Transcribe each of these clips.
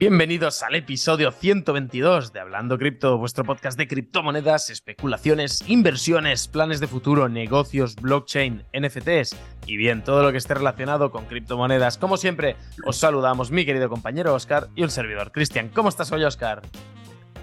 Bienvenidos al episodio 122 de Hablando Cripto, vuestro podcast de criptomonedas, especulaciones, inversiones, planes de futuro, negocios, blockchain, NFTs y bien, todo lo que esté relacionado con criptomonedas. Como siempre, os saludamos mi querido compañero Oscar y un servidor Cristian. ¿Cómo estás hoy, Oscar?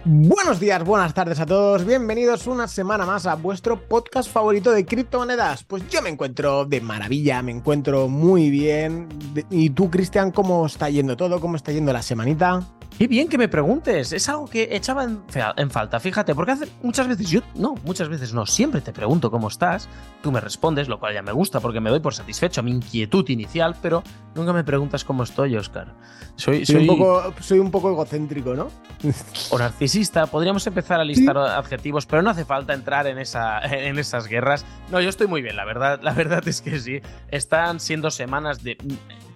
Buenos días, buenas tardes a todos. Bienvenidos una semana más a vuestro podcast favorito de criptomonedas. Pues yo me encuentro de maravilla, me encuentro muy bien. ¿Y tú, Cristian, cómo está yendo todo? ¿Cómo está yendo la semanita? Qué bien que me preguntes, es algo que echaba en, falta, fíjate, porque hace muchas veces yo, no, muchas veces no, siempre te pregunto cómo estás, tú me respondes, lo cual ya me gusta porque me doy por satisfecho a mi inquietud inicial, pero nunca me preguntas cómo estoy, Oscar. Soy, soy, Un, poco, soy un poco egocéntrico, ¿no? O narcisista, podríamos empezar a listar adjetivos, pero no hace falta entrar en, esa, en esas guerras. No, yo estoy muy bien, la verdad, la verdad es que sí. Están siendo semanas de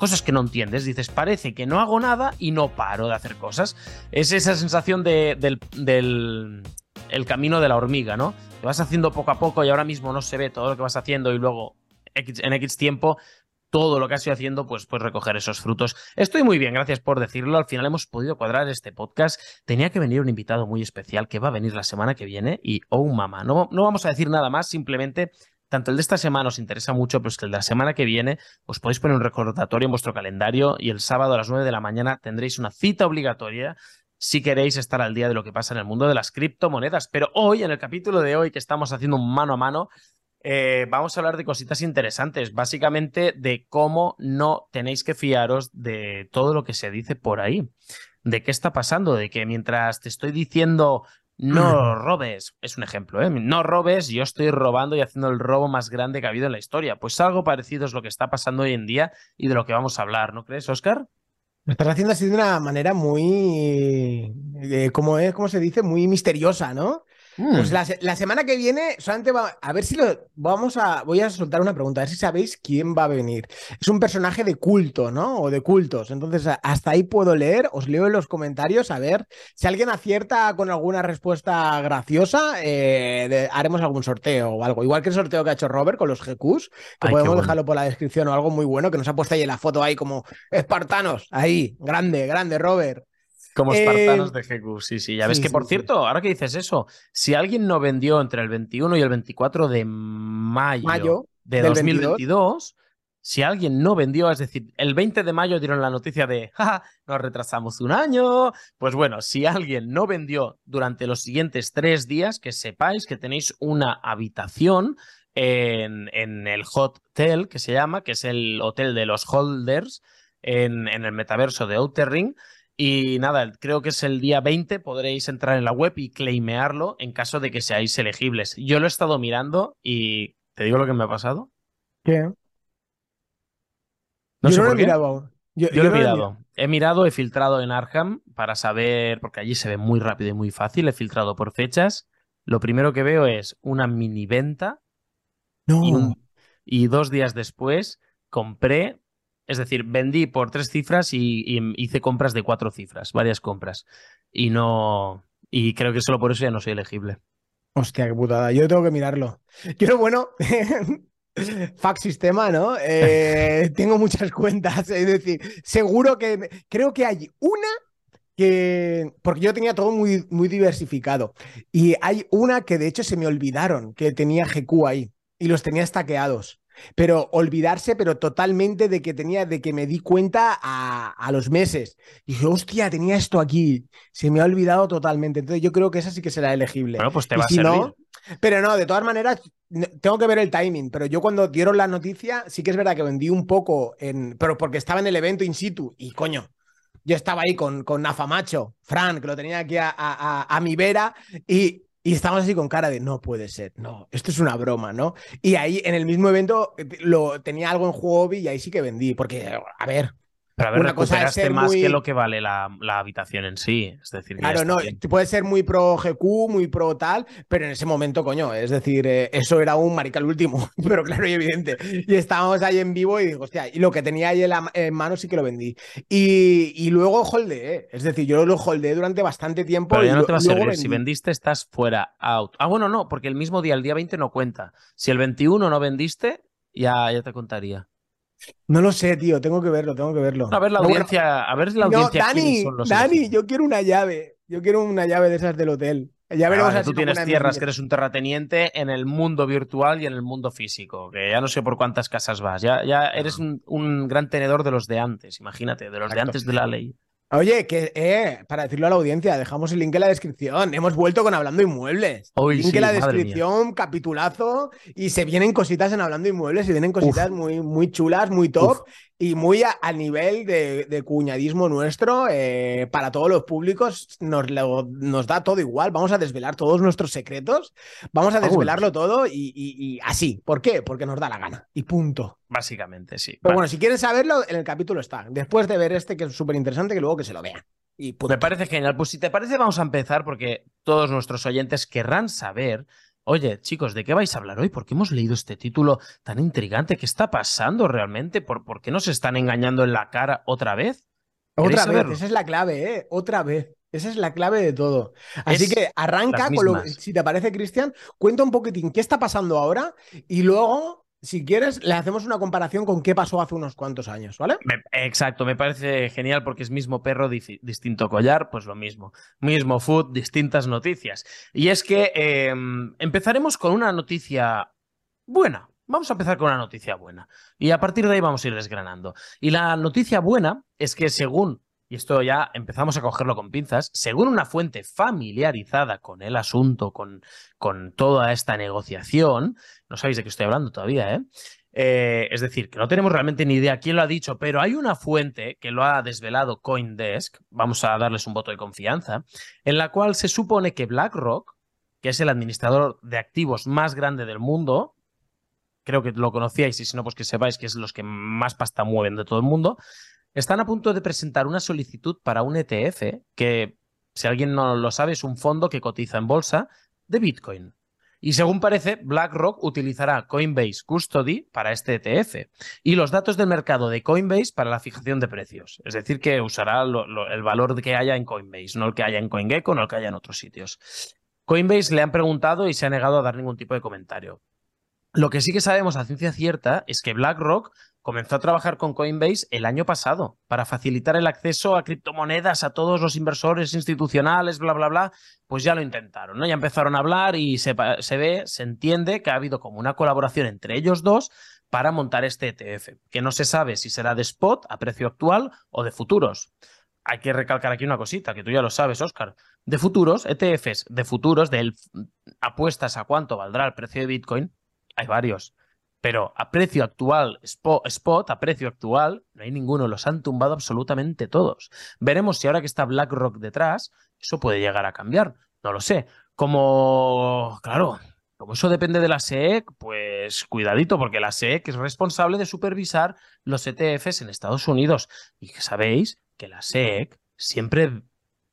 cosas que no entiendes, dices, parece que no hago nada y no paro de hacer cosas es esa sensación del, el camino de la hormiga, ¿no? Te vas haciendo poco a poco y ahora mismo no se ve todo lo que vas haciendo y luego en X tiempo todo lo que has ido haciendo, pues puedes recoger esos frutos. Estoy muy bien, gracias por decirlo. Al final hemos podido cuadrar este podcast. Tenía que venir un invitado muy especial que va a venir la semana que viene y, oh mamá, no, no vamos a decir nada más, simplemente tanto el de esta semana os interesa mucho, pero es que el de la semana que viene os podéis poner un recordatorio en vuestro calendario y el sábado a las 9 de la mañana tendréis una cita obligatoria si queréis estar al día de lo que pasa en el mundo de las criptomonedas. Pero hoy, en el capítulo de hoy que estamos haciendo un mano a mano, eh, vamos a hablar de cositas interesantes, básicamente de cómo no tenéis que fiaros de todo lo que se dice por ahí. ¿De qué está pasando? De que mientras te estoy diciendo no robes, es un ejemplo, ¿eh? No robes, yo estoy robando y haciendo el robo más grande que ha habido en la historia. Pues algo parecido es lo que está pasando hoy en día y de lo que vamos a hablar, ¿no crees, Oscar? Lo estás haciendo así de una manera muy, eh, como es, como se dice, muy misteriosa, ¿no? Pues mm. la, semana que viene, solamente va, a ver si lo vamos a. Voy a soltar una pregunta, a ver si sabéis quién va a venir. Es un personaje de culto, ¿no? O de cultos. Entonces, hasta ahí puedo leer, os leo en los comentarios a ver si alguien acierta con alguna respuesta graciosa, eh, haremos algún sorteo o algo. Igual que el sorteo que ha hecho Robert con los GQs, que podemos dejarlo por la descripción o algo muy bueno, que nos ha puesto ahí en la foto ahí como espartanos. Ahí, grande, grande, Robert. Como espartanos eh, de GQ, sí, sí. Ya ves que, por cierto, ahora que dices eso, si alguien no vendió entre el 21 y el 24 de mayo, de 2022, si alguien no vendió, es decir, el 20 de mayo dieron la noticia de, jaja, nos retrasamos un año. Pues bueno, si alguien no vendió durante los siguientes tres días, que sepáis que tenéis una habitación en, en el hotel, que se llama, que es el hotel de los holders en, en el metaverso de Outer Ring y nada, creo que es el día 20, podréis entrar en la web y claimearlo en caso de que seáis elegibles. Yo lo he estado mirando y te digo lo que me ha pasado. ¿Qué? No sé lo he mirado Yo, lo he mirado. He mirado, he filtrado en Arkham para saber, porque allí se ve muy rápido y muy fácil. He filtrado por fechas. Lo primero que veo es una mini venta. No. y dos días después compré es decir, vendí por tres cifras y, hice compras de cuatro cifras, varias compras. Y no. Y creo que solo por eso ya no soy elegible. Hostia, qué putada. Yo tengo que mirarlo. Yo, bueno, fax sistema, ¿no? Eh, tengo muchas cuentas. Es decir, seguro que. Creo que hay una que. Porque yo tenía todo muy, muy diversificado. Y hay una que de hecho se me olvidaron que tenía GQ ahí. Y los tenía estaqueados pero olvidarse, pero totalmente de que tenía, de que me di cuenta a, los meses. Y dije, hostia, tenía esto aquí. Se me ha olvidado totalmente. Entonces yo creo que esa sí que será elegible. Bueno, pues te va a servir. pero no, de todas maneras, tengo que ver el timing. Pero yo cuando dieron la noticia, sí que es verdad que vendí un poco, en, pero porque estaba en el evento in situ. Y coño, yo estaba ahí con, con Nafamacho, Fran, que lo tenía aquí a, a mi vera, y y estábamos así con cara de no puede ser, no, esto es una broma, ¿no? Y ahí en el mismo evento eh, lo tenía algo en Huobi y ahí sí que vendí, porque, a ver, pero a ver, una cosa es ser más que lo que vale la, habitación en sí. Es decir, claro, no, puede ser muy pro GQ, muy pro tal, pero en ese momento, coño, es decir, eh, eso era un marical último, pero claro y evidente. Y estábamos ahí en vivo y digo, hostia, y lo que tenía ahí en, mano sí que lo vendí. Y, luego holdeé, es decir, yo lo holdeé durante bastante tiempo. Pero ya no te va a servir. Si vendiste, estás fuera, out. Ah, bueno, no, porque el mismo día, el día 20 no cuenta. Si el 21 no vendiste, ya, ya te contaría. No lo sé, tío, tengo que verlo, tengo que verlo. A ver la audiencia, a ver la audiencia. Dani, Dani, yo quiero una llave. Yo quiero una llave de esas del hotel. Ya veremos tú tienes tierras, que eres un terrateniente en el mundo virtual y en el mundo físico, que ya no sé por cuántas casas vas. Ya, ya eres un, gran tenedor de los de antes, imagínate, de los de antes de la ley. Oye, que eh, para decirlo a la audiencia, dejamos el link en la descripción. Hemos vuelto con Hablando Inmuebles. link en la descripción, capitulazo. Y se vienen cositas en Hablando Inmuebles, se vienen cositas muy, muy chulas, muy top y muy a, nivel de, cuñadismo nuestro. Eh, para todos los públicos nos, nos da todo igual. Vamos a desvelar todos nuestros secretos. Vamos a desvelarlo todo y así. ¿Por qué? Porque nos da la gana. Y punto. Básicamente, sí. Pero bueno, si quieren saberlo, en el capítulo está. Después de ver este, que es súper interesante, que luego que se lo vean. Y me parece genial. Pues si te parece, vamos a empezar porque todos nuestros oyentes querrán saber. Oye, chicos, ¿de qué vais a hablar hoy? ¿Por qué hemos leído este título tan intrigante? ¿Qué está pasando realmente? ¿Por, por qué nos están engañando en la cara otra vez? Otra vez, esa es la clave, ¿eh? Otra vez. Esa es la clave de todo. Así que arranca con lo. Si te parece, Cristian, cuenta un poquitín qué está pasando ahora y luego si quieres, le hacemos una comparación con qué pasó hace unos cuantos años, ¿vale? exacto, me parece genial porque es mismo perro, distinto collar, pues lo mismo. Mismo food, distintas noticias. Y es que em, empezaremos con una noticia buena. Vamos a empezar con una noticia buena. Y a partir de ahí vamos a ir desgranando. Y la noticia buena es que según y esto ya empezamos a cogerlo con pinzas, según una fuente familiarizada con el asunto, con, con toda esta negociación, no sabéis de qué estoy hablando todavía, ¿eh? ¿eh? Es decir, que no tenemos realmente ni idea quién lo ha dicho, pero hay una fuente que lo ha desvelado Coindesk, vamos a darles un voto de confianza, en la cual se supone que BlackRock, que es el administrador de activos más grande del mundo, creo que lo conocíais y si no, pues que sepáis que es los que más pasta mueven de todo el mundo, están a punto de presentar una solicitud para un ETF que, si alguien no lo sabe, es un fondo que cotiza en bolsa de Bitcoin. Y según parece, BlackRock utilizará Coinbase Custody para este ETF y los datos del mercado de Coinbase para la fijación de precios. Es decir, que usará el valor que haya en Coinbase, no el que haya en CoinGecko, no el que haya en otros sitios. Coinbase le han preguntado y se ha negado a dar ningún tipo de comentario. Lo que sí que sabemos a ciencia cierta es que BlackRock comenzó a trabajar con Coinbase el año pasado para facilitar el acceso a criptomonedas a todos los inversores institucionales, bla, bla, bla. Pues ya lo intentaron, ¿no? Ya empezaron a hablar y se, ve, se entiende que ha habido como una colaboración entre ellos dos para montar este ETF, que no se sabe si será de spot a precio actual o de futuros. Hay que recalcar aquí una cosita, que tú ya lo sabes, Oscar. De futuros, ETFs de futuros, de apuestas a cuánto valdrá el precio de Bitcoin, hay varios. Pero a precio actual, spot, a precio actual, no hay ninguno, los han tumbado absolutamente todos. Veremos si ahora que está BlackRock detrás, eso puede llegar a cambiar. No lo sé. Como, claro, como eso depende de la SEC, pues cuidadito, porque la SEC es responsable de supervisar los ETFs en Estados Unidos. Y que sabéis que la SEC siempre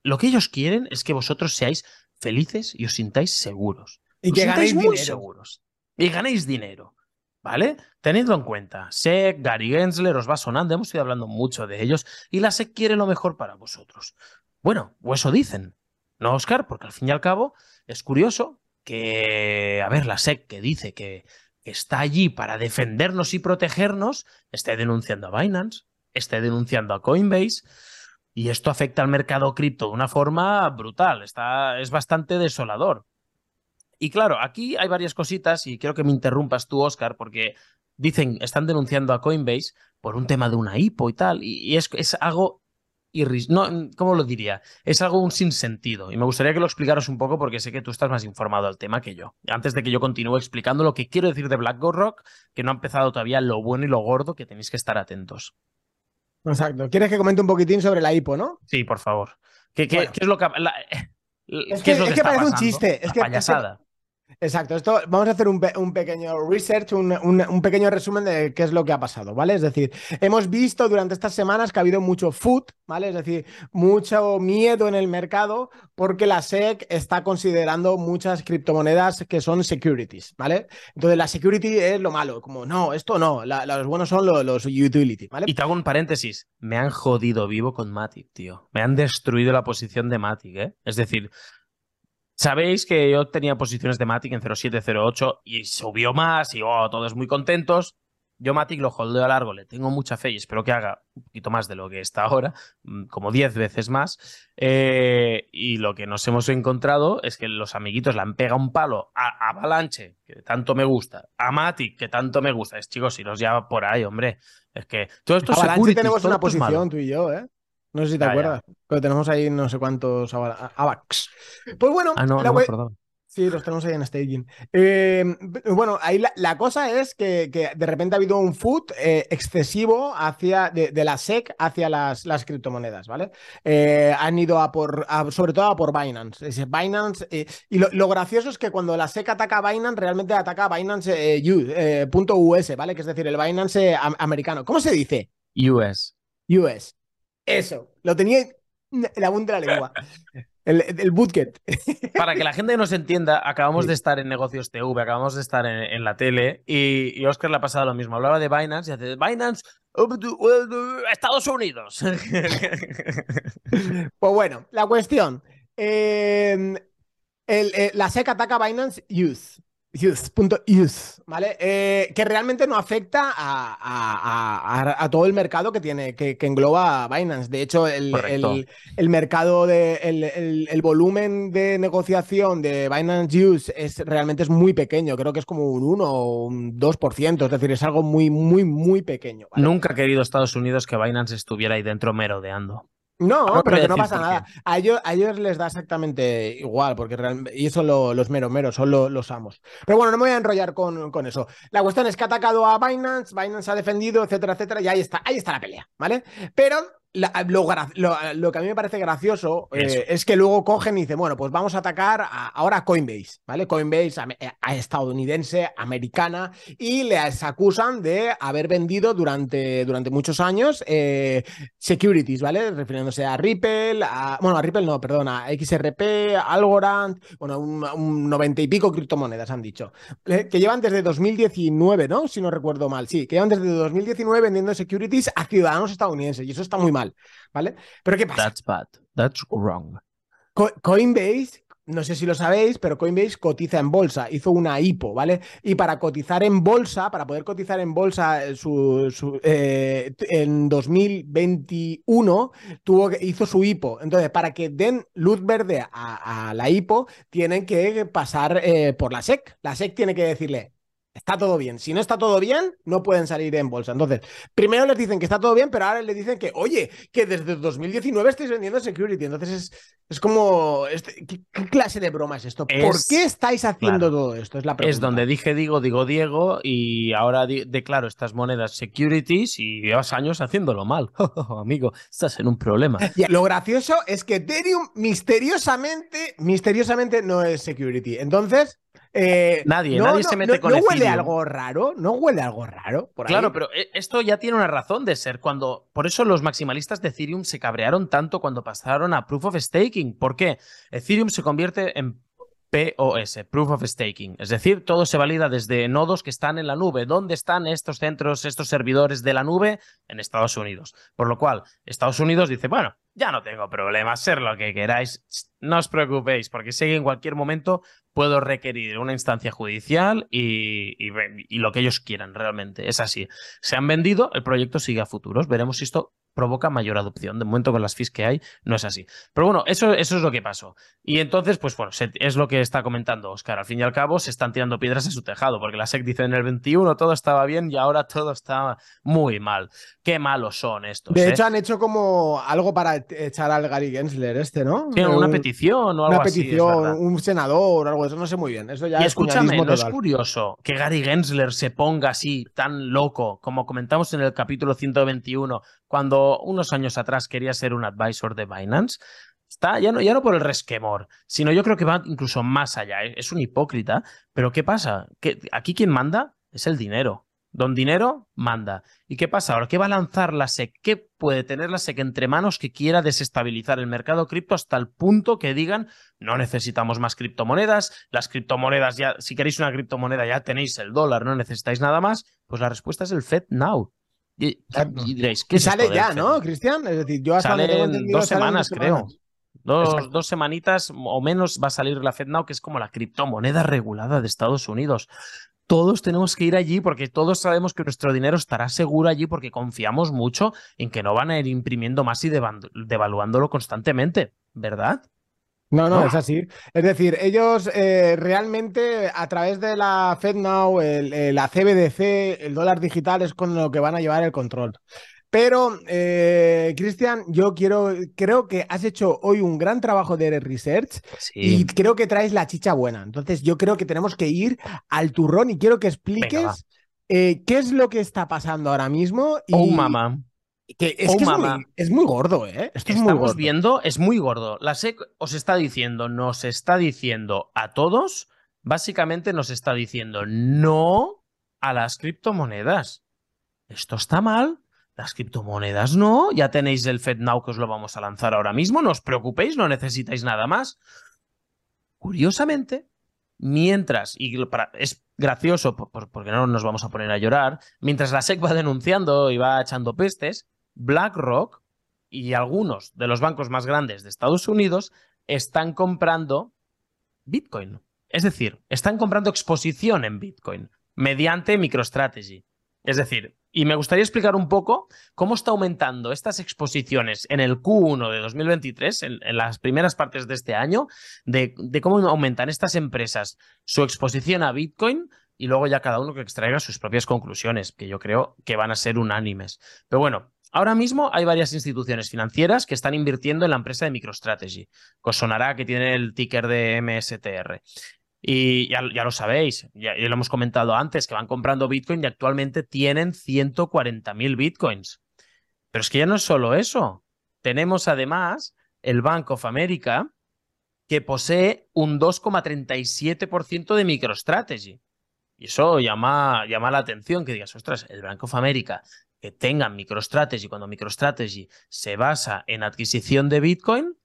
lo que ellos quieren es que vosotros seáis felices y os sintáis seguros. Y que ganéis muy seguros. Y ganéis dinero. ¿Vale? Tenedlo en cuenta. SEC, Gary Gensler os va sonando, hemos ido hablando mucho de ellos y la SEC quiere lo mejor para vosotros. Bueno, o eso dicen, ¿no, Oscar? Porque al fin y al cabo es curioso que, a ver, la SEC que dice que está allí para defendernos y protegernos, esté denunciando a Binance, esté denunciando a Coinbase. Y esto afecta al mercado cripto de una forma brutal. Está, es bastante desolador. Y claro, aquí hay varias cositas y quiero que me interrumpas tú, Oscar, porque dicen, están denunciando a Coinbase por un tema de una hipo y tal, y, es, es, algo irris no, ¿cómo lo diría? Es algo un sinsentido. Y me gustaría que lo explicaras un poco porque sé que tú estás más informado del tema que yo. Antes de que yo continúe explicando lo que quiero decir de Black Rock, que no ha empezado todavía lo bueno y lo gordo, que tenéis que estar atentos. Exacto. ¿Quieres que comente un poquitín sobre la hipo, no? Sí, por favor. ¿Qué, qué, es lo que... es que, es que, parece un chiste. Es que, payasada. Exacto, esto vamos a hacer un, pequeño research, un, pequeño resumen de qué es lo que ha pasado, ¿vale? Es decir, hemos visto durante estas semanas que ha habido mucho food, ¿vale? Es decir, mucho miedo en el mercado porque la SEC está considerando muchas criptomonedas que son securities, ¿vale? Entonces la security es lo malo, como no, esto no, los buenos son los, los utility, ¿vale? Y te hago un paréntesis, me han jodido vivo con Matic, tío. Me han destruido la posición de Matic, ¿eh? Es decir, Sabéis que yo tenía posiciones de Matic en 0708 y subió más y oh, todos muy contentos. Yo Matic lo holdeo a largo, le tengo mucha fe y espero que haga un poquito más de lo que está ahora, mm, como 10 veces más. Eh, y lo que nos hemos encontrado es que los amiguitos le han pegado un palo a Avalanche, que tanto me gusta, a Matic, que tanto me gusta. Es chicos, si los lleva por ahí, hombre. Es que todo esto Avalanche tenemos una posición, tú y yo, ¿eh? No sé si te acuerdas, pero tenemos ahí no sé cuántos AVAX. Pues bueno, ah, no, no, Sí, los tenemos ahí en staging. Eh, bueno, ahí la, cosa es que, de repente ha habido un foot eh, excesivo hacia, de, la SEC hacia las, las criptomonedas, ¿vale? Eh, han ido a por, sobre todo a por Binance. Binance y lo, gracioso es que cuando la SEC ataca a Binance, realmente ataca a Binance .us, ¿vale? Que es decir, el Binance americano. ¿Cómo se dice? US. US. Eso, lo tenía en la punta de la lengua. El, el Para que la gente nos entienda, acabamos de estar en Negocios TV, acabamos de estar en, la tele y, Oscar le ha pasado lo mismo. Hablaba de Binance y hace Binance, Estados Unidos. Pues bueno, la cuestión. Eh, eh, la SEC ataca a Binance Youth. Youth.youth, ¿vale? Eh, que realmente no afecta a, todo el mercado que tiene, que, engloba Binance. De hecho, el, mercado de el, volumen de negociación de Binance Youth es realmente es muy pequeño. Creo que es como un 1 o un 2%. Es decir, es algo muy, muy, muy pequeño. Nunca ha querido Estados Unidos que Binance estuviera ahí dentro merodeando. No, pero que no pasa nada. A ellos, a ellos, les da exactamente igual, porque realmente, y eso los meros meros, son los amos. Pero bueno, no me voy a enrollar con, con, eso. La cuestión es que ha atacado a Binance, Binance ha defendido, etcétera, etcétera, y ahí está, ahí está la pelea, ¿vale? Pero lo, que a mí me parece gracioso eh, es que luego cogen y dicen, bueno, pues vamos a atacar ahora a Coinbase, ¿vale? Coinbase eh, a, estadounidense, americana, y les acusan de haber vendido durante, durante muchos años eh, securities, ¿vale? Refiriéndose a Ripple, a, bueno, a Ripple no, perdón, a XRP, Algorand, bueno, un, noventa y pico criptomonedas han dicho, que llevan desde 2019, ¿no? Si no recuerdo mal, sí, que llevan desde 2019 vendiendo securities a ciudadanos estadounidenses, y eso está muy mal. ¿Vale? Pero ¿qué pasa? That's bad. That's wrong. Coinbase, no sé si lo sabéis, pero Coinbase cotiza en bolsa, hizo una IPO, ¿vale? Y para cotizar en bolsa, para poder cotizar en bolsa eh, su, eh, en 2021, tuvo, hizo su IPO. Entonces, para que den luz verde a, la IPO, tienen que pasar eh, por la SEC. La SEC tiene que decirle, está todo bien. Si no está todo bien, no pueden salir en bolsa. Entonces, primero les dicen que está todo bien, pero ahora les dicen que, oye, que desde 2019 estáis vendiendo security. Entonces es, es como, este, ¿qué, clase de broma es esto? ¿Por qué estáis haciendo todo esto? Es la pregunta. Es donde dije digo, digo Diego, y ahora declaro estas monedas securities y llevas años haciéndolo mal. Amigo, estás en un problema. Y lo gracioso es que Ethereum misteriosamente, misteriosamente no es security. Entonces, eh, nadie, nadie se mete con ¿No huele algo raro? ¿No huele algo raro? claro, pero eh, esto ya tiene una razón de ser. Cuando, por eso los maximalistas de Ethereum se cabrearon tanto cuando pasaron a Proof of Staking. ¿Por qué? Ethereum se convierte en POS, Proof of Staking. Es decir, todo se valida desde nodos que están en la nube. ¿Dónde están estos centros, estos servidores de la nube? En Estados Unidos. Por lo cual, Estados Unidos dice, bueno, ya no tengo problema, ser lo que queráis, no os preocupéis, porque sé que en cualquier momento puedo requerir una instancia judicial y, lo que ellos quieran realmente. Es así. Se han vendido, el proyecto sigue a futuros. Veremos si esto provoca mayor adopción. De momento con las fees que hay no es así. Pero bueno, eso, eso es lo que pasó. Y entonces, pues bueno, es lo que está comentando Oscar. Al fin y al cabo se están tirando piedras a su tejado, porque la SEC dice en el 21 todo estaba bien y ahora todo está muy mal. Qué malos son estos. De ¿eh? hecho, han hecho como algo para echar al Gary Gensler este, ¿no? Sí, una petición o algo una petición, un senador o algo, eso no sé muy bien. Eso ya y escúchame, no es curioso que Gary Gensler se ponga así tan loco, como comentamos en el capítulo 121, cuando unos años atrás quería ser un advisor de Binance, está ya no, ya no por el resquemor, sino yo creo que va incluso más allá. ¿eh? Es un hipócrita, pero ¿qué pasa? aquí quien manda es el dinero. Don Dinero manda. ¿Y qué pasa ahora? ¿Qué va a lanzar la SEC? ¿Qué puede tener la SEC entre manos que quiera desestabilizar el mercado cripto hasta el punto que digan no necesitamos más criptomonedas, las criptomonedas ya, si queréis una criptomoneda ya tenéis el dólar, no necesitáis nada más? Pues la respuesta es el Fed Now. Y, diréis, ¿qué sale ya, ¿no, Cristian? Es decir, yo hasta dos semanas, creo. Dos, dos, semanitas o menos va a salir la FedNow, que es como la criptomoneda regulada de Estados Unidos. todos tenemos que ir allí porque todos sabemos que nuestro dinero estará seguro allí porque confiamos mucho en que no van a ir imprimiendo más y devaluándolo constantemente, ¿verdad? No, no, es así. Es decir, ellos eh, realmente a través de la FedNow, el, la CBDC, el dólar digital es con lo que van a llevar el control. Pero, eh, Cristian, yo quiero, creo que has hecho hoy un gran trabajo de research y creo que traes la chicha buena. Entonces, yo creo que tenemos que ir al turrón y quiero que expliques eh, qué es lo que está pasando ahora mismo. Y... Oh, mamá. Que es, oh, es, muy, gordo, ¿eh? Esto es Estamos viendo, es muy gordo. La SEC os está diciendo, nos está diciendo a todos, básicamente nos está diciendo no a las criptomonedas. Esto está mal las criptomonedas no, ya tenéis el FedNow que os lo vamos a lanzar ahora mismo, no os preocupéis, no necesitáis nada más. Curiosamente, mientras, y es gracioso porque no nos vamos a poner a llorar, mientras la SEC va denunciando y va echando pestes, BlackRock y algunos de los bancos más grandes de Estados Unidos están comprando Bitcoin. Es decir, están comprando exposición en Bitcoin mediante MicroStrategy. Es decir, y me gustaría explicar un poco cómo está aumentando estas exposiciones en el Q1 de 2023, en, las primeras partes de este año, de, cómo aumentan estas empresas su exposición a Bitcoin y luego ya cada uno que extraiga sus propias conclusiones, que yo creo que van a ser unánimes. Pero bueno, ahora mismo hay varias instituciones financieras que están invirtiendo en la empresa de MicroStrategy, que que tiene el ticker de MSTR. Y ya, lo sabéis, ya, lo hemos comentado antes, que van comprando Bitcoin y actualmente tienen 140.000 Bitcoins. Pero es que ya no es solo eso. Tenemos además el Bank of America, que posee un 2,37% de MicroStrategy. Y eso llama, llama la atención, que digas, ostras, el Bank of America que tenga MicroStrategy, cuando MicroStrategy se basa en adquisición de Bitcoin,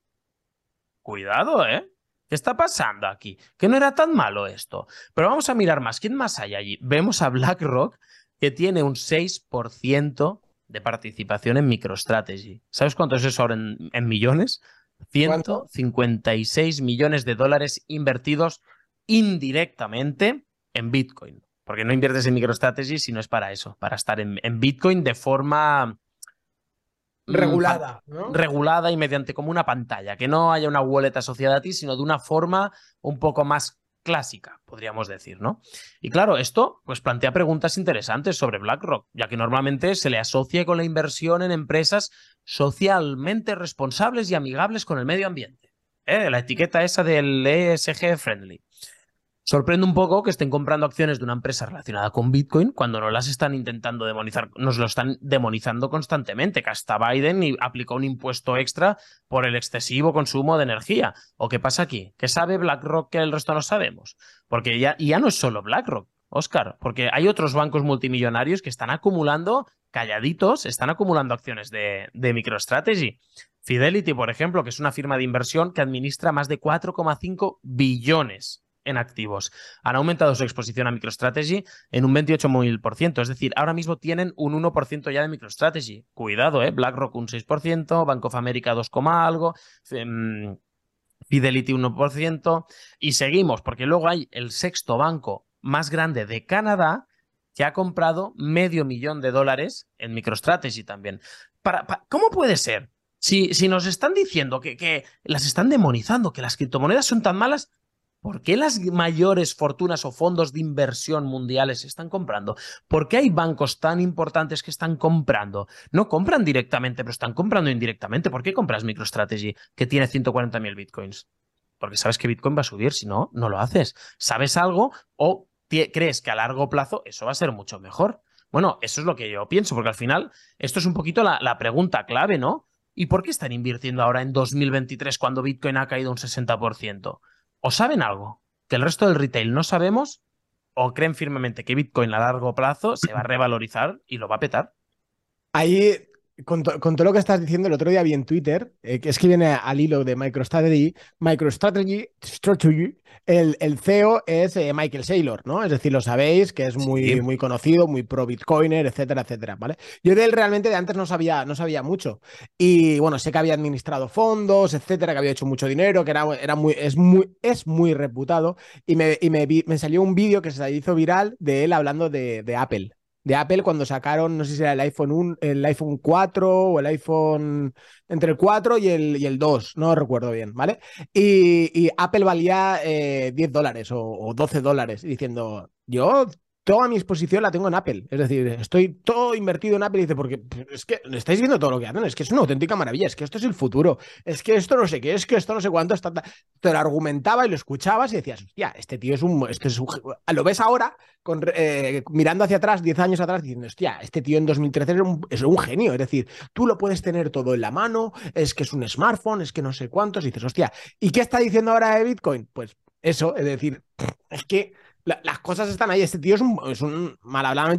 cuidado, ¿eh? ¿Qué está pasando aquí? Que no era tan malo esto. Pero vamos a mirar más. ¿Quién más hay allí? Vemos a BlackRock, que tiene un 6% de participación en MicroStrategy. ¿Sabes cuánto es eso ahora en, millones? 156 millones de dólares invertidos indirectamente en Bitcoin. Porque no inviertes en MicroStrategy si no es para eso, para estar en Bitcoin de forma Mm, regulada, Regulada y mediante como una pantalla, que no haya una wallet asociada a ti, sino de una forma un poco más clásica, podríamos decir, ¿no? Y claro, esto pues plantea preguntas interesantes sobre BlackRock, ya que normalmente se le asocia con la inversión en empresas socialmente responsables y amigables con el medio ambiente. ¿eh? La etiqueta esa del ESG friendly. Sorprende un poco que estén comprando acciones de una empresa relacionada con Bitcoin cuando no las están intentando demonizar, nos lo están demonizando constantemente, que hasta Biden aplicó un impuesto extra por el excesivo consumo de energía. ¿O qué pasa aquí? ¿Qué sabe BlackRock que el resto no sabemos? Porque ya, no es solo BlackRock, Oscar, porque hay otros bancos multimillonarios que están acumulando, calladitos, están acumulando acciones de, de MicroStrategy. Fidelity, por ejemplo, que es una firma de inversión que administra más de 4,5 billones en activos. Han aumentado su exposición a MicroStrategy en un 28.000%, es decir, ahora mismo tienen un 1% ya de MicroStrategy. Cuidado, ¿eh? BlackRock un 6%, Bank of America 2, algo, em, Fidelity 1%, y seguimos, porque luego hay el sexto banco más grande de Canadá que ha comprado medio millón de dólares en MicroStrategy también. Para, ¿Cómo puede ser? Si, si nos están diciendo que, que las están demonizando, que las criptomonedas son tan malas, ¿Por qué las mayores fortunas o fondos de inversión mundiales están comprando? ¿Por qué hay bancos tan importantes que están comprando? No compran directamente, pero están comprando indirectamente. ¿Por qué compras MicroStrategy que tiene 140.000 bitcoins? Porque sabes que Bitcoin va a subir, si no, no lo haces. ¿Sabes algo o crees que a largo plazo eso va a ser mucho mejor? Bueno, eso es lo que yo pienso, porque al final esto es un poquito la, la pregunta clave, ¿no? ¿Y por qué están invirtiendo ahora en 2023 cuando Bitcoin ha caído un 60%? O saben algo que el resto del retail no sabemos o creen firmemente que Bitcoin a largo plazo se va a revalorizar y lo va a petar. Ahí con, todo lo que estás diciendo, el otro día vi en Twitter, eh, que es que viene al hilo de MicroStrategy, MicroStrategy Strategy, el, el CEO es eh, Michael Saylor, ¿no? Es decir, lo sabéis, que es muy, muy conocido, muy pro Bitcoiner, etcétera, etcétera, ¿vale? Yo de él realmente de antes no sabía, no sabía mucho. Y bueno, sé que había administrado fondos, etcétera, que había hecho mucho dinero, que era, era muy, es muy, es muy reputado. Y me, y me, me salió un vídeo que se hizo viral de él hablando de, de Apple de Apple cuando sacaron, no sé si era el iPhone 1, el iPhone 4 o el iPhone entre el 4 y el, y el 2, no recuerdo bien, ¿vale? Y, Apple valía 10 eh, dólares o, o 12 dólares, diciendo, yo toda mi exposición la tengo en Apple. Es decir, estoy todo invertido en Apple y dice, porque es que estáis viendo todo lo que hacen, es que es una auténtica maravilla, es que esto es el futuro, es que esto no sé qué, es que esto no sé cuánto, te lo argumentaba y lo escuchabas y decías, hostia, este tío es un... Este es Lo ves ahora eh, mirando hacia atrás, 10 años atrás, diciendo, hostia, este tío en 2013 es un, es un genio, es decir, tú lo puedes tener todo en la mano, es que es un smartphone, es que no sé cuántos, y dices, hostia, ¿y qué está diciendo ahora de Bitcoin? Pues eso, es decir, es que las cosas están ahí. Este tío es un, es un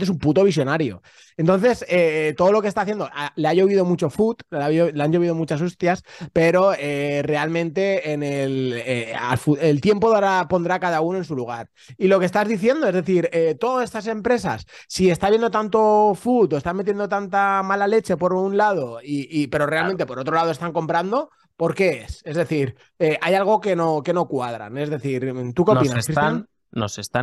es un puto visionario. Entonces, eh, todo lo que está haciendo, le ha llovido mucho food, le, han llovido muchas hostias, pero eh, realmente en el, eh, el tiempo dará, pondrá cada uno en su lugar. Y lo que estás diciendo, es decir, todas estas empresas, si está viendo tanto food o están metiendo tanta mala leche por un lado, y, pero realmente por otro lado están comprando, ¿por qué es? Es decir, hay algo que no, que no cuadran. Es decir, ¿tú qué opinas, nos están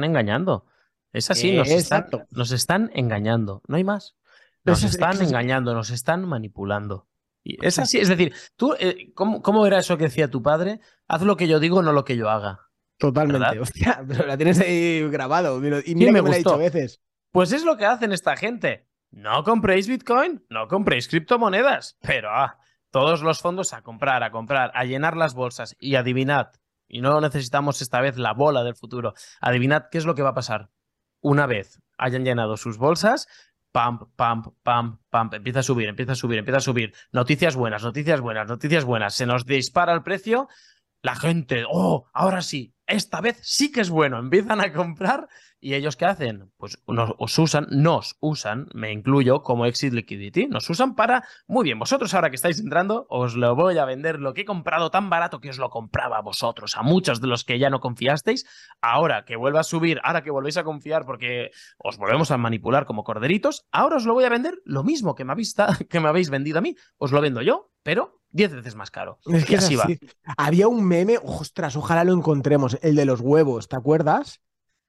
engañando. Es así, nos, están, nos están engañando, no hay más. Nos están engañando, nos están manipulando. Y es así, es decir, tú, eh, ¿cómo, era eso que decía tu padre? Haz lo que yo digo, no lo que yo haga. Totalmente, hostia, pero la tienes ahí grabado. Y mira me, me lo ha dicho a veces. Pues es lo que hacen esta gente. No compréis Bitcoin, no compréis criptomonedas, pero ah, todos los fondos a comprar, a comprar, a llenar las bolsas y adivinad, y no necesitamos esta vez la bola del futuro. Adivinad qué es lo que va a pasar. Una vez hayan llenado sus bolsas, pam, pam, pam, pam, empieza a subir, empieza a subir, empieza a subir. Noticias buenas, noticias buenas, noticias buenas. Se nos dispara el precio. La gente, oh, ahora sí, esta vez sí que es bueno. Empiezan a comprar ¿Y ellos qué hacen? Pues nos os usan, nos usan, me incluyo como exit liquidity, nos usan para, muy bien, vosotros ahora que estáis entrando, os lo voy a vender lo que he comprado tan barato que os lo compraba a vosotros, a muchos de los que ya no confiasteis, ahora que vuelva a subir, ahora que volvéis a confiar porque os volvemos a manipular como corderitos, ahora os lo voy a vender lo mismo que me habéis, que me habéis vendido a mí, os lo vendo yo, pero 10 veces más caro. Es que así va. Había un meme, ostras, ojalá lo encontremos, el de los huevos, ¿te acuerdas?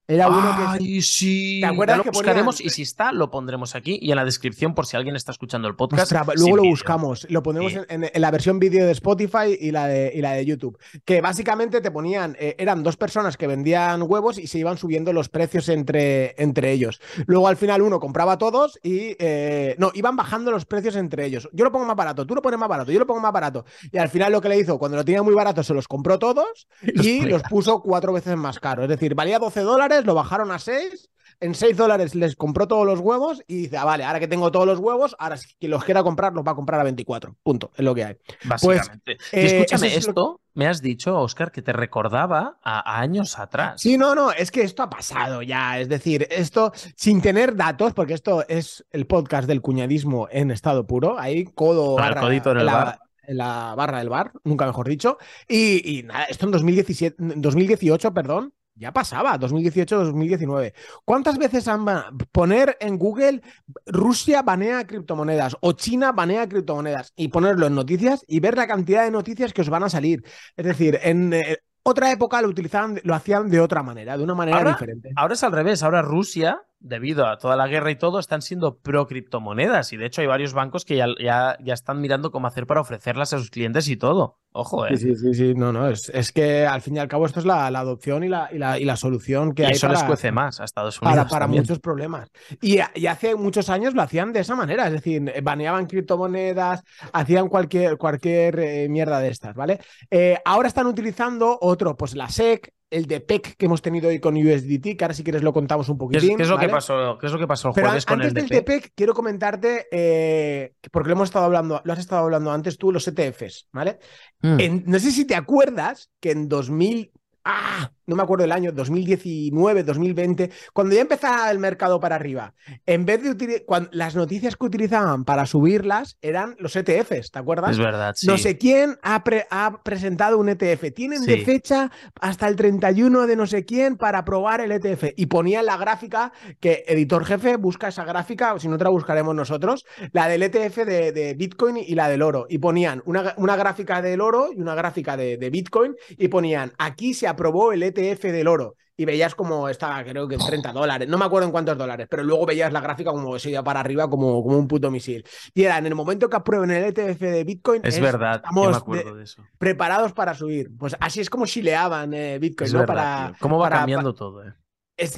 Era uno que. Ay, sí. ¿Te acuerdas lo buscaremos y si está, lo pondremos aquí y en la descripción por si alguien está escuchando el podcast. luego lo buscamos. Lo ponemos en, la versión vídeo de Spotify y la de, y la de YouTube. Que básicamente te ponían. Eh, eran dos personas que vendían huevos y se iban subiendo los precios entre, entre ellos. Luego al final uno compraba todos y. Eh, no, iban bajando los precios entre ellos. Yo lo pongo más barato, tú lo pones más barato, yo lo pongo más barato. Y al final lo que le hizo, cuando lo tenía muy barato, se los compró todos y los puso cuatro veces más caro. Es decir, valía 12 dólares lo bajaron a 6, en 6 dólares les compró todos los huevos y dice, ah, vale, ahora que tengo todos los huevos, ahora si quien los quiera comprar los va a comprar a 24. Punto, es lo que hay. Básicamente. Pues, escúchame, esto me has dicho, Oscar, que te recordaba a, años atrás. Sí, no, no, es que esto ha pasado ya. Es decir, esto sin tener datos, porque esto es el podcast del cuñadismo en estado puro, ahí codo barra, en el bar en la barra del bar, nunca mejor dicho. Y, y, nada, esto en 2017, 2018, perdón, ya pasaba, 2018-2019. ¿Cuántas veces han poner en Google Rusia banea criptomonedas o China banea criptomonedas y ponerlo en noticias y ver la cantidad de noticias que os van a salir? Es decir, en eh, otra época lo utilizaban, lo hacían de otra manera, de una manera diferente. Ahora es al revés, ahora Rusia debido a toda la guerra y todo, están siendo pro criptomonedas. Y de hecho hay varios bancos que ya, ya, están mirando cómo hacer para ofrecerlas a sus clientes y todo. Ojo, ¿eh? Sí, sí, sí, no, no. Es, es, que al fin y al cabo esto es la, adopción y la, y la, y la solución que y hay. Eso les cuece más a Estados Unidos. Para, muchos problemas. Y, y, hace muchos años lo hacían de esa manera. Es decir, baneaban criptomonedas, hacían cualquier, cualquier eh, mierda de estas, ¿vale? Eh, ahora están utilizando otro, pues la SEC, el de PEC que hemos tenido hoy con USDT, que ahora si quieres lo contamos un poquitín. ¿Qué es, lo, que pasó, ¿qué es lo que pasó el Pero jueves con antes del de PEC, quiero comentarte, eh, porque lo hemos estado hablando, lo has estado hablando antes tú, los ETFs, ¿vale? Mm. no sé si te acuerdas que en 2000, ah, no me acuerdo el año, 2019, 2020, cuando ya empezaba el mercado para arriba, en vez de utilizar, las noticias que utilizaban para subirlas eran los ETFs, ¿te acuerdas? Es verdad, sí. No sé quién ha, ha presentado un ETF. Tienen de fecha hasta el 31 de no sé quién para probar el ETF. Y ponían la gráfica que editor jefe busca esa gráfica, o si no te la buscaremos nosotros, la del ETF de, Bitcoin y la del oro. Y ponían una, una gráfica del oro y una gráfica de, de Bitcoin y ponían aquí se aprobó el ETF del oro y veías como estaba, creo que en 30 dólares, no me acuerdo en cuántos dólares, pero luego veías la gráfica como se iba para arriba como, como un puto misil. Y era en el momento que aprueben el ETF de Bitcoin. Es, verdad, estamos me acuerdo de, eso. preparados para subir. Pues así es como chileaban eh, Bitcoin, ¿no? para, ¿Cómo va cambiando todo? Eh?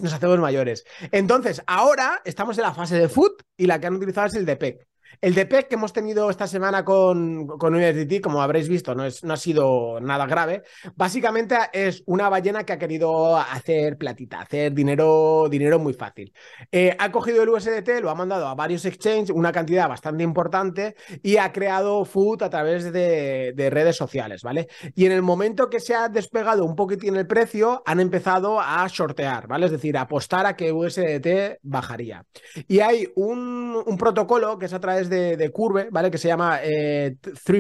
nos hacemos mayores. Entonces, ahora estamos en la fase de foot y la que han utilizado es el DPEC. El DPEC que hemos tenido esta semana con, con como habréis visto, no, es, no ha sido nada grave. Básicamente es una ballena que ha querido hacer platita, hacer dinero, dinero muy fácil. Eh, ha cogido el USDT, lo ha mandado a varios exchanges, una cantidad bastante importante, y ha creado food a través de, de redes sociales, ¿vale? Y en el momento que se ha despegado un poquitín el precio, han empezado a sortear, ¿vale? Es decir, a apostar a que USDT bajaría. Y hay un, un protocolo que es a través de, Curve, ¿vale? Que se llama eh,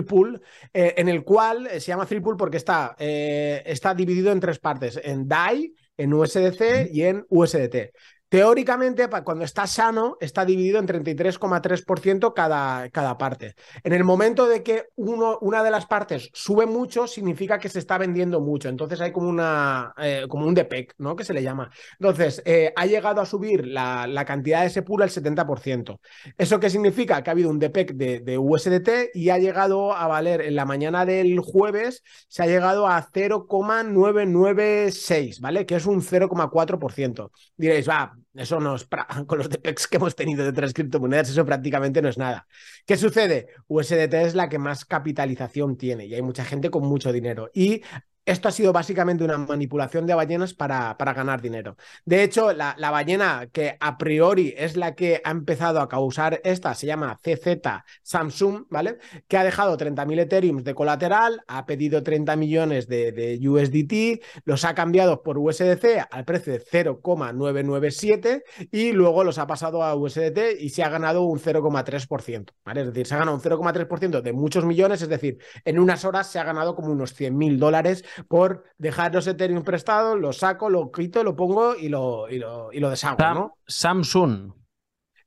Pool, eh, en el cual eh, se llama Pool porque está, eh, está dividido en tres partes, en DAI, en USDC y en USDT. Teóricamente, cuando está sano, está dividido en 33,3% cada, cada parte. En el momento de que uno, una de las partes sube mucho, significa que se está vendiendo mucho. Entonces hay como, una, eh, como un DPEC, ¿no? Que se le llama. Entonces, eh, ha llegado a subir la, la, cantidad de ese pool al 70%. ¿Eso qué significa? Que ha habido un DPEC de, de USDT y ha llegado a valer en la mañana del jueves, se ha llegado a 0,996, ¿vale? Que es un 0,4%. Diréis, va, eso no es con los DPEX que hemos tenido de otras criptomonedas, eso prácticamente no es nada. ¿Qué sucede? USDT es la que más capitalización tiene y hay mucha gente con mucho dinero. Y esto ha sido básicamente una manipulación de ballenas para, para ganar dinero. De hecho, la, la, ballena que a priori es la que ha empezado a causar esta, se llama CZ Samsung, ¿vale? Que ha dejado 30.000 Ethereum de colateral, ha pedido 30 millones de, USDT, los ha cambiado por USDC al precio de 0,997 y luego los ha pasado a USDT y se ha ganado un 0,3%, ¿vale? Es decir, se ha ganado un 0,3% de muchos millones, es decir, en unas horas se ha ganado como unos 100.000 dólares por dejar los Ethereum prestados, lo saco, lo quito, lo pongo y lo, y lo, y lo deshago, ¿no? Samsung.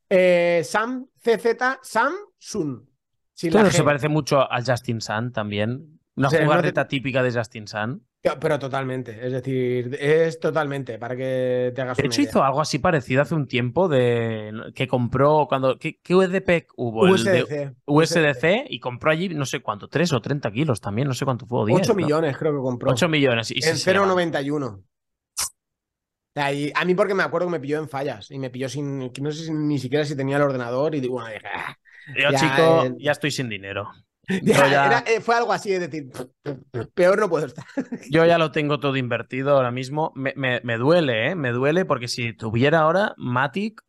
Eh, Sam, CZ, Samsung. Claro, se parece mucho al Justin Sun también. Una jugarreta típica de Justin Sun. Pero totalmente, es decir, es totalmente, para que te hagas De hecho, hizo algo así parecido hace un tiempo de que compró cuando. ¿Qué, qué USDP hubo? USDC, USDC, y compró allí no sé cuánto, 3 o 30 kilos también, no sé cuánto fue. 10, 8 millones creo que compró. 8 millones. Y en 0,91. a mí porque me acuerdo que me pilló en fallas y me pilló sin, no sé ni siquiera si tenía el ordenador y digo, bueno, ah, yo chico, eh, ya estoy sin dinero. Eh, fue algo así, es decir, peor no puedo estar. Yo ya lo tengo todo invertido ahora mismo. Me, me, duele, ¿eh? Me duele porque si tuviera ahora Matic,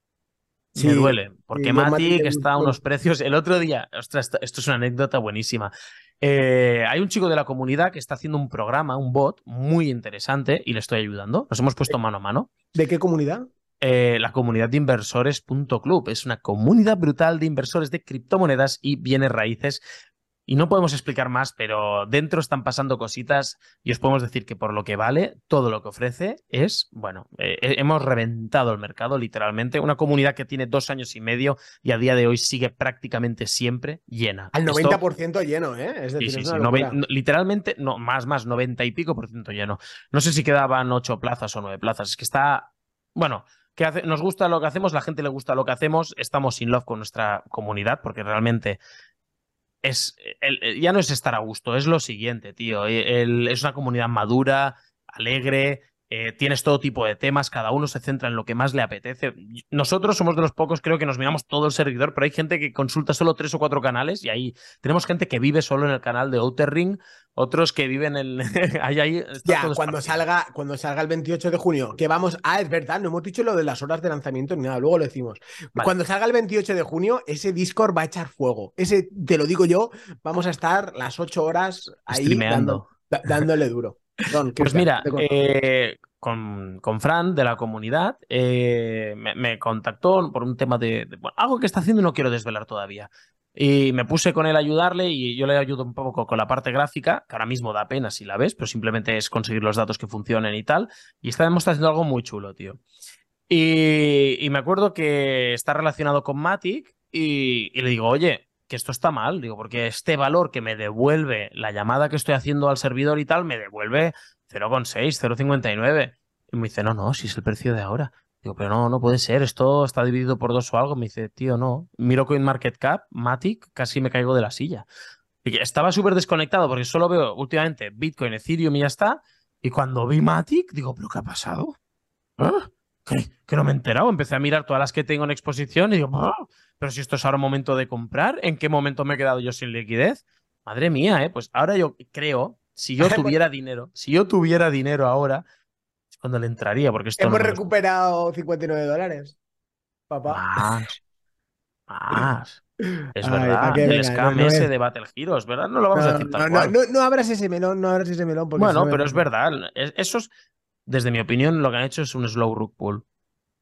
me duele. Porque Matic, está a unos precios. El otro día, ostras, esto es una anécdota buenísima. Eh, hay un chico de la comunidad que está haciendo un programa, un bot muy interesante y le estoy ayudando. Nos hemos puesto mano a mano. ¿De qué comunidad? Eh, la comunidad de inversores.club. Es una comunidad brutal de inversores de criptomonedas y bienes raíces y no podemos explicar más, pero dentro están pasando cositas y os podemos decir que por lo que vale, todo lo que ofrece es, bueno, eh, hemos reventado el mercado literalmente. Una comunidad que tiene dos años y medio y a día de hoy sigue prácticamente siempre llena. Al 90% lleno, ¿eh? Es decir, literalmente, no, más, más, 90 y pico por ciento lleno. No sé si quedaban ocho plazas o nueve plazas. Es que está, bueno, que hace, nos gusta lo que hacemos, la gente le gusta lo que hacemos, estamos in love con nuestra comunidad porque realmente es, ya no es estar a gusto, es lo siguiente, tío. es una comunidad madura, alegre, eh, tienes todo tipo de temas, cada uno se centra en lo que más le apetece. Nosotros somos de los pocos, creo que nos miramos todo el servidor, pero hay gente que consulta solo tres o cuatro canales y ahí tenemos gente que vive solo en el canal de Outer Ring, otros que viven en... ahí, ahí, ya, cuando salga, cuando salga el 28 de junio, que vamos... Ah, es verdad, no hemos dicho lo de las horas de lanzamiento ni nada, luego lo decimos. Cuando salga el 28 de junio, ese Discord va a echar fuego. Ese, te lo digo yo, vamos a estar las ocho horas ahí dándole duro. Pues mira, eh, con, con, Fran de la comunidad eh, me, contactó por un tema de, algo que está haciendo y no quiero desvelar todavía. Y me puse con él a ayudarle y yo le ayudo un poco con la parte gráfica, que ahora mismo da pena si la ves, pero simplemente es conseguir los datos que funcionen y tal. Y estamos haciendo algo muy chulo, tío. Y, me acuerdo que está relacionado con Matic y, le digo, oye, que esto está mal, digo, porque este valor que me devuelve la llamada que estoy haciendo al servidor y tal, me devuelve 0,6, 0,59. Y me dice, no, no, si es el precio de ahora. Digo, pero no, no puede ser, esto está dividido por dos o algo. Me dice, tío, no. Miro CoinMarketCap, Matic, casi me caigo de la silla. Y estaba súper desconectado porque solo veo últimamente Bitcoin, Ethereum y ya está. Y cuando vi Matic, digo, ¿pero qué ha pasado? ¿Ah? que no me he enterado. Empecé a mirar todas las que tengo en exposición y digo, pero si esto es ahora un momento de comprar, ¿en qué momento me he quedado yo sin liquidez? Madre mía, ¿eh? Pues ahora yo creo, si yo tuviera dinero, si yo tuviera dinero ahora, es cuando le entraría, porque esto Hemos recuperado 59 dólares, papá. Más. Más. Es verdad, el scam ese de Battle Heroes, ¿verdad? No lo vamos a decir tal cual. No, abras ese melón, no abras ese melón. bueno, pero es verdad. Esos, desde mi opinión, lo que han hecho es un slow rook pull.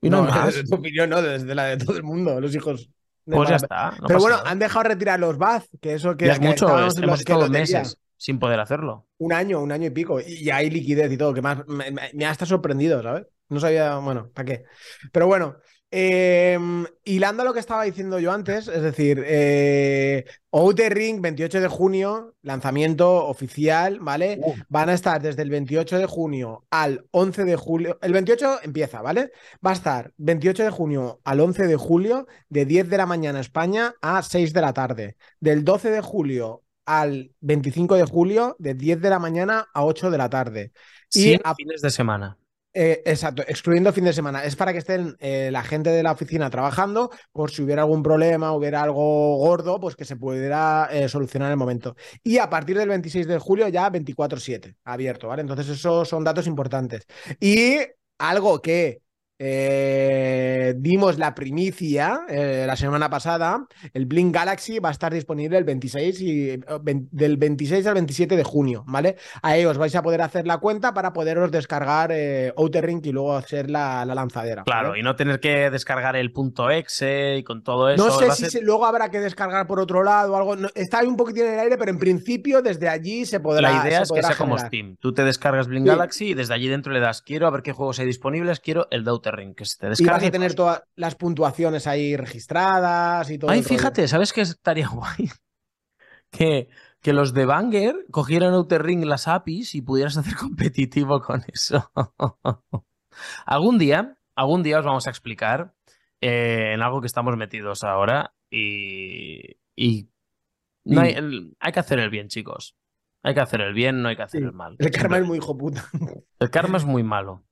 Y no, más. Desde tu opinión, no, desde la de todo el mundo, los hijos. Pues ya está. Pero bueno, han dejado retirar los Baz, que eso que. es mucho, hemos estado meses sin poder hacerlo. Un año, un año y pico. Y hay liquidez y todo, que más, me ha hasta sorprendido, ¿sabes? No sabía, bueno, ¿para qué? Pero bueno, eh, hilando lo que estaba diciendo yo antes, es decir, eh, Outer Ring, 28 de junio, lanzamiento oficial, ¿vale? Van a estar desde el 28 de junio al 11 de julio. El 28 empieza, ¿vale? Va a estar 28 de junio al 11 de julio, de 10 de la mañana España a 6 de la tarde. Del 12 de julio al 25 de julio, de 10 de la mañana a 8 de la tarde. Y a fines de semana. Eh, exacto, excluyendo fin de semana. Es para que estén eh, la gente de la oficina trabajando, por si hubiera algún problema, hubiera algo gordo, pues que se pudiera eh, solucionar en el momento. Y a partir del 26 de julio ya 24-7, abierto, ¿vale? Entonces esos son datos importantes. Y algo que eh, dimos la primicia eh, la semana pasada. El Blink Galaxy va a estar disponible el 26 y, eh, del 26 al 27 de junio, ¿vale? Ahí os vais a poder hacer la cuenta para poderos descargar Outer Ring y luego hacer la, lanzadera. Claro, y no tener que descargar el punto exe y con todo eso. No sé si luego habrá que descargar por otro lado o algo. está ahí un poquito en el aire, pero en principio desde allí se podrá. La idea es que sea como Steam. Tú te descargas Blink Galaxy y desde allí dentro le das quiero a ver qué juegos hay disponibles, quiero el de Outer que se te Y vas a tener todas las puntuaciones ahí registradas y todo. Ay, fíjate, ¿sabes qué estaría guay? que, que los de Banger cogieran Outer Ring las APIs y pudieras hacer competitivo con eso. algún día, algún día os vamos a explicar eh, en algo que estamos metidos ahora y, y hay, hay, que hacer el bien, chicos. Hay que hacer el bien, no hay que hacer el mal. El karma es muy hijo puta. El karma es muy malo.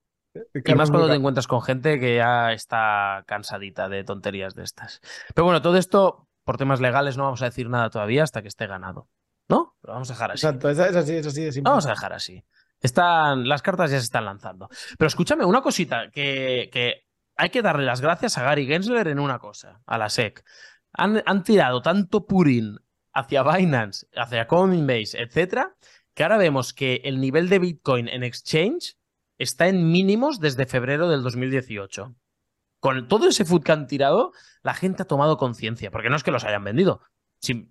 Y más cuando te encuentras con gente que ya está cansadita de tonterías de estas. Pero bueno, todo esto, por temas legales, no vamos a decir nada todavía hasta que esté ganado. ¿No? Lo vamos a dejar así. Exacto, es así, es así. vamos a dejar así. Están, las cartas ya se están lanzando. Pero escúchame, una cosita que, que hay que darle las gracias a Gary Gensler en una cosa, a la SEC. Han, han tirado tanto purín hacia Binance, hacia Coinbase, etcétera, que ahora vemos que el nivel de Bitcoin en exchange está en mínimos desde febrero del 2018. Con todo ese food que han tirado, la gente ha tomado conciencia, porque no es que los hayan vendido.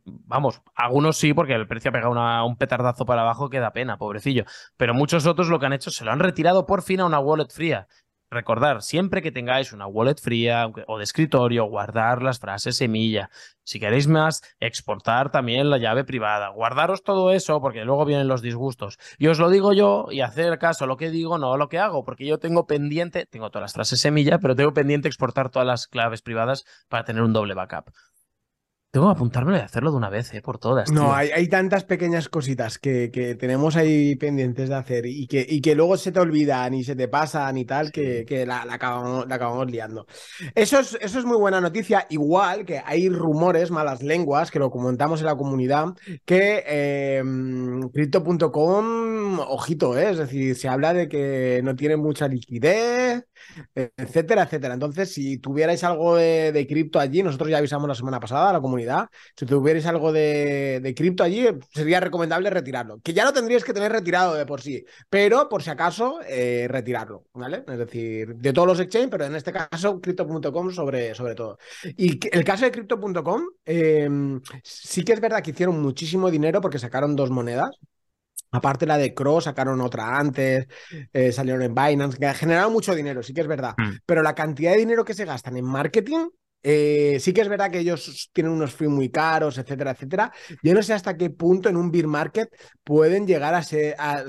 vamos, algunos sí, porque el precio ha pegado un petardazo para abajo que da pena, pobrecillo. Pero muchos otros lo que han hecho se lo han retirado por fin a una wallet fría. Recordar, siempre que tengáis una wallet fría o de escritorio, guardar las frases semilla. Si queréis más, exportar también la llave privada. Guardaros todo eso porque luego vienen los disgustos. Y os lo digo yo y hacer caso a lo que digo, no a lo que hago, porque yo tengo pendiente, tengo todas las frases semilla, pero tengo pendiente exportar todas las claves privadas para tener un doble backup. Tengo que apuntármelo y hacerlo de una vez, ¿eh? por todas. No, hay, hay, tantas pequeñas cositas que, que, tenemos ahí pendientes de hacer y que, y que luego se te olvidan y se te pasan y tal, que, que la, la, acabamos, la, acabamos, liando. Eso es, eso es muy buena noticia. Igual que hay rumores, malas lenguas, que lo comentamos en la comunidad, que eh, Crypto.com, ojito, ¿eh? es decir, se habla de que no tiene mucha liquidez, etcétera, etcétera. Entonces, si tuvierais algo de, de cripto allí, nosotros ya avisamos la semana pasada a la comunidad comunidad. Si tuvierais algo de, de cripto allí, sería recomendable retirarlo. Que ya lo tendríais que tener retirado de por sí, pero por si acaso, eh, retirarlo, ¿vale? Es decir, de todos los exchanges, pero en este caso, crypto.com sobre, sobre todo. Y el caso de crypto.com, em, sí que es verdad que hicieron muchísimo dinero porque sacaron dos monedas, Aparte la de Cross, sacaron otra antes, eh, salieron en Binance, que generaron mucho dinero, sí que es verdad. Mm. Pero la cantidad de dinero que se gastan en marketing, eh, sí que es verdad que ellos tienen unos fees muy caros, etcétera, etcétera. Yo no sé hasta qué punto en un beer market pueden llegar a,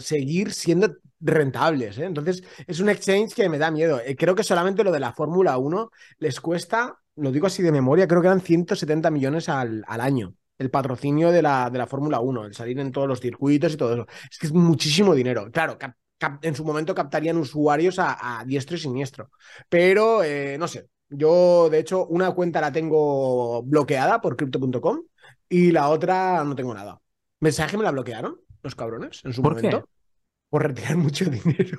seguir siendo rentables. ¿eh? Entonces, es un exchange que me da miedo. creo que solamente lo de la Fórmula 1 les cuesta, lo digo así de memoria, creo que eran 170 millones al, año el patrocinio de la, de la Fórmula 1, el salir en todos los circuitos y todo eso. Es que es muchísimo dinero. Claro, en su momento captarían usuarios a, diestro y siniestro. Pero, eh, no sé, yo de hecho una cuenta la tengo bloqueada por crypto.com y la otra no tengo nada. ¿Mensaje me la bloquearon los cabrones en su momento? Por retirar mucho dinero.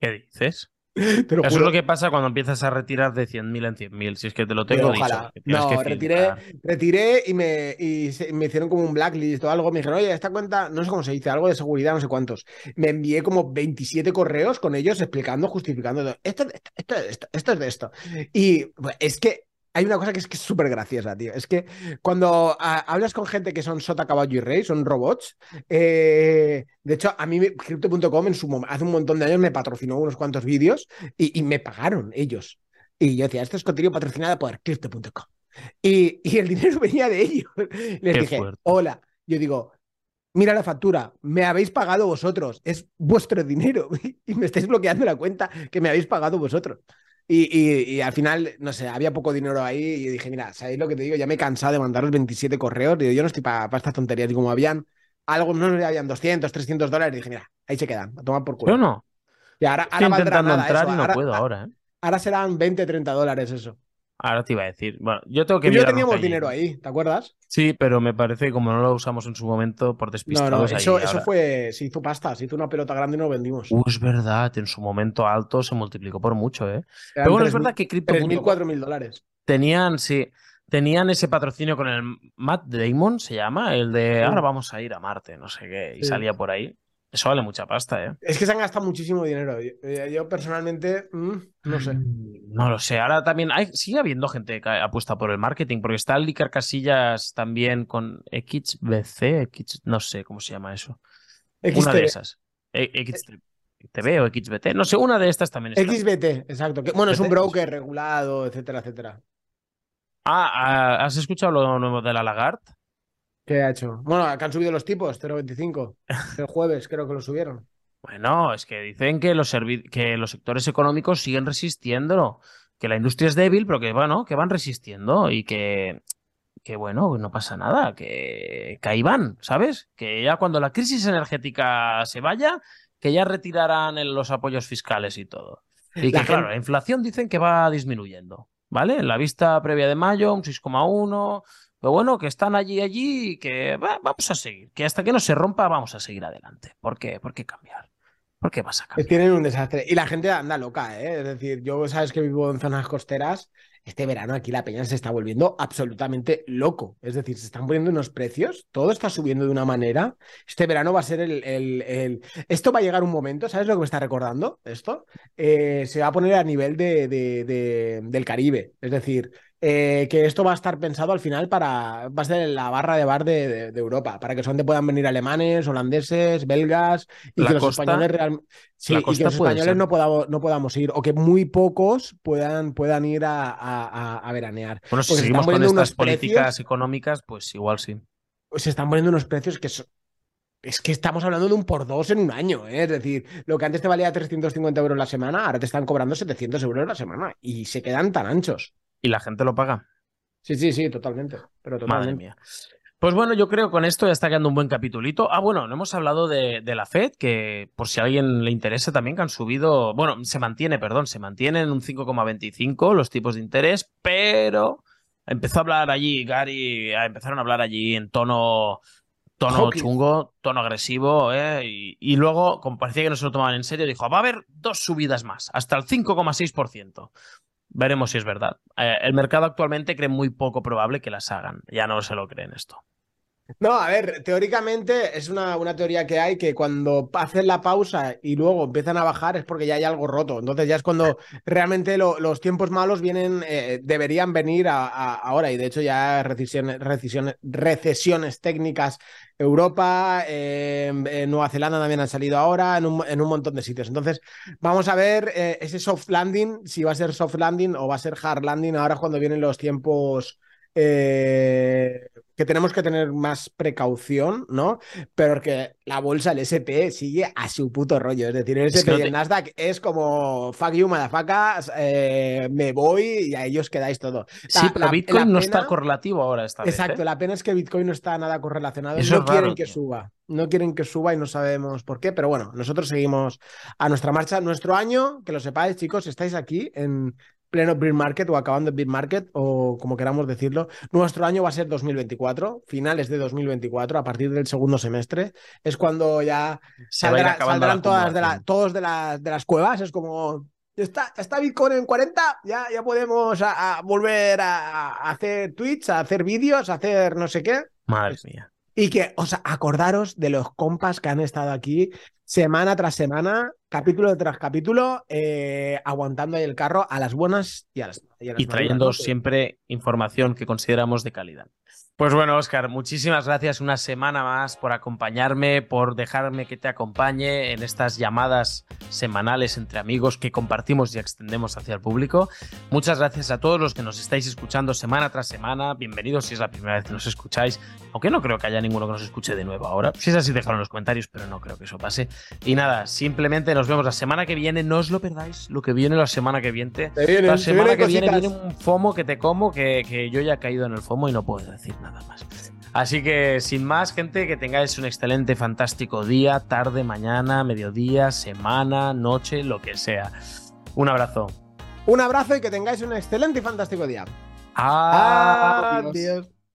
¿Qué dices? Eso es lo que pasa cuando empiezas a retirar de 100.000 en 100.000. Si es que te lo tengo dicho. No, retiré, retiré y, me, y me hicieron como un blacklist o algo. Me dijeron, oye, esta cuenta, no sé cómo se dice, algo de seguridad, no sé cuántos. Me envié como 27 correos con ellos explicando, justificando. Esto, esto, esto, esto, esto es de esto. Y pues, es que hay una cosa que es que es súper graciosa, tío. Es que cuando hablas con gente que son sota, caballo y rey, son robots. Eh, de hecho, a mí Crypto.com en su hace un montón de años me patrocinó unos cuantos vídeos y, me pagaron ellos. Y yo decía, esto es contenido patrocinado por Crypto.com. Y, y, el dinero venía de ellos. Les dije, hola. Yo digo, mira la factura, me habéis pagado vosotros, es vuestro dinero y me estáis bloqueando la cuenta que me habéis pagado vosotros. Y, al final, no sé, había poco dinero ahí y dije, mira, ¿sabéis lo que te digo? Ya me he cansado de mandar los 27 correos. Digo, yo no estoy para estas tonterías. Y como habían algo, no habían 200, 300 dólares, dije, mira, ahí se quedan, a tomar por culo. Yo no. Y ahora, ahora intentando entrar y no puedo ahora. ¿eh? Ahora serán 20, 30 dólares eso. Ahora te iba a decir. Bueno, yo tengo que. Yo teníamos dinero ahí, ¿te acuerdas? Sí, pero me parece que como no lo usamos en su momento por despistados. No, no, eso, eso fue. Se hizo pasta, se hizo una pelota grande y no lo vendimos. Uh, es verdad, en su momento alto se multiplicó por mucho, ¿eh? pero bueno, es verdad que Crypto. 3.000, 4.000 dólares. Tenían, sí. Tenían ese patrocinio con el Matt Damon, se llama, el de ahora vamos a ir a Marte, no sé qué, y salía por ahí. Eso vale mucha pasta, ¿eh? Es que se han gastado muchísimo dinero. Yo, personalmente, mm, no sé. Mm, no lo sé. Ahora también hay, sigue habiendo gente que apuesta por el marketing, porque está Licar Casillas también con XBC, X, no sé cómo se llama eso. Una de esas. XTV o XBT, no sé, una de estas también está. XBT, exacto. bueno, es un broker regulado, etcétera, etcétera. Ah, ah, ¿has escuchado lo nuevo de la Lagarde? ¿Qué ha hecho? Bueno, acá han subido los tipos, 0,25. El jueves creo que lo subieron. Bueno, es que dicen que los, que los sectores económicos siguen resistiendo, que la industria es débil, pero que bueno, que van resistiendo y que, que bueno, no pasa nada, que, que ahí van, ¿sabes? Que ya cuando la crisis energética se vaya, que ya retirarán los apoyos fiscales y todo. Y que claro, la inflación dicen que va disminuyendo, ¿vale? En la vista previa de mayo, un 6,1, pero bueno, que están allí, allí y que vamos a seguir. Que hasta que no se rompa, vamos a seguir adelante. ¿Por qué? ¿Por qué cambiar? ¿Por qué vas a cambiar? tienen un desastre. Y la gente anda loca, ¿eh? Es decir, yo sabes que vivo en zonas costeras. Este verano aquí la peña se está volviendo absolutamente loco. Es decir, se están poniendo unos precios, todo está subiendo de una manera. Este verano va a ser el. el, Esto va a llegar un momento, ¿sabes lo que me está recordando? Esto eh, se va a poner a nivel de, de, del Caribe. Es decir, eh, que esto va a estar pensado al final para, va a ser la barra de bar de, Europa, para que solamente puedan venir alemanes, holandeses, belgas, y que los españoles realmente... Sí, y que los españoles no podamos, no podamos ir, o que muy pocos puedan, puedan ir a, veranear. Bueno, si seguimos con estas políticas económicas, pues igual sí. Se están poniendo unos precios que Es que estamos hablando de un por dos en un año, ¿eh? es decir, lo que antes te valía 350 euros la semana, ahora te están cobrando 700 euros la semana y se quedan tan anchos. Y la gente lo paga. Sí, sí, sí, totalmente. Pero totalmente. Madre mía. Pues bueno, yo creo que con esto ya está quedando un buen capitulito. Ah, bueno, no hemos hablado de, la Fed, que por si a alguien le interesa también, que han subido, bueno, se mantiene, perdón, se mantiene en un 5,25 los tipos de interés, pero empezó a hablar allí, Gary, empezaron a hablar allí en tono, tono chungo, tono agresivo, ¿eh? y, y, luego, como parecía que no se lo tomaban en serio, dijo, va a haber dos subidas más, hasta el 5,6%. Veremos si es verdad. Eh, el mercado actualmente cree muy poco probable que las hagan. Ya no se lo creen esto. No, a ver, teóricamente es una, una, teoría que hay que cuando hacen la pausa y luego empiezan a bajar es porque ya hay algo roto. Entonces ya es cuando realmente los tiempos malos vienen, eh, deberían venir ahora. Y de hecho ya recesiones, recesiones, recesiones técnicas Europa, eh, Nueva Zelanda también han salido ahora, en un, en un montón de sitios. Entonces vamos a ver eh, ese soft landing, si va a ser soft landing o va a ser hard landing ahora cuando vienen los tiempos eh, que tenemos que tener más precaución, ¿no? Pero que la bolsa, el SP, sigue a su puto rollo. Es decir, el SP y el Nasdaq es como fuck you, motherfuckers, eh, me voy y a ellos quedáis todo. Sí, pero Bitcoin no está correlativo ahora. Esta exacto, vez, ¿eh? la pena es que Bitcoin no está nada correlacionado. no quieren que suba. No quieren que suba y no sabemos por qué, pero bueno, nosotros seguimos a nuestra marcha. Nuestro año, que lo sepáis, chicos, estáis aquí en pleno beer market o acabando el beer market o como queramos decirlo. Nuestro año va a ser 2024, finales de 2024, a partir del segundo semestre. Es cuando ya saldrán todas de todos de, de las cuevas. Es como, Está, está, Bitcoin en 40, ya, ya podemos a, volver a, hacer tweets, a hacer vídeos, a hacer no sé qué. Madre mía. Y que, o sea, acordaros de los compas que han estado aquí semana tras semana, capítulo tras capítulo, eh, aguantando ahí el carro a las buenas y a las, y, y trayendo siempre información que consideramos de calidad. Pues bueno, Oscar, muchísimas gracias una semana más por acompañarme, por dejarme que te acompañe en estas llamadas semanales entre amigos que compartimos y extendemos hacia el público. Muchas gracias a todos los que nos estáis escuchando semana tras semana. Bienvenidos si es la primera vez que nos escucháis, aunque no creo que haya ninguno que nos escuche de nuevo ahora. Si es así, dejadlo en los comentarios, pero no creo que eso pase. Y nada, simplemente nos vemos la semana que viene. No os lo perdáis, lo que viene la semana que viene. la semana que viene viene un FOMO que te como, que, que yo ya he caído en el FOMO y no puedo decir nada más. Así que sin más, gente, que tengáis un excelente, fantástico día, tarde, mañana, mediodía, semana, noche, lo que sea. Un abrazo. Un abrazo y que tengáis un excelente y fantástico día. Adiós.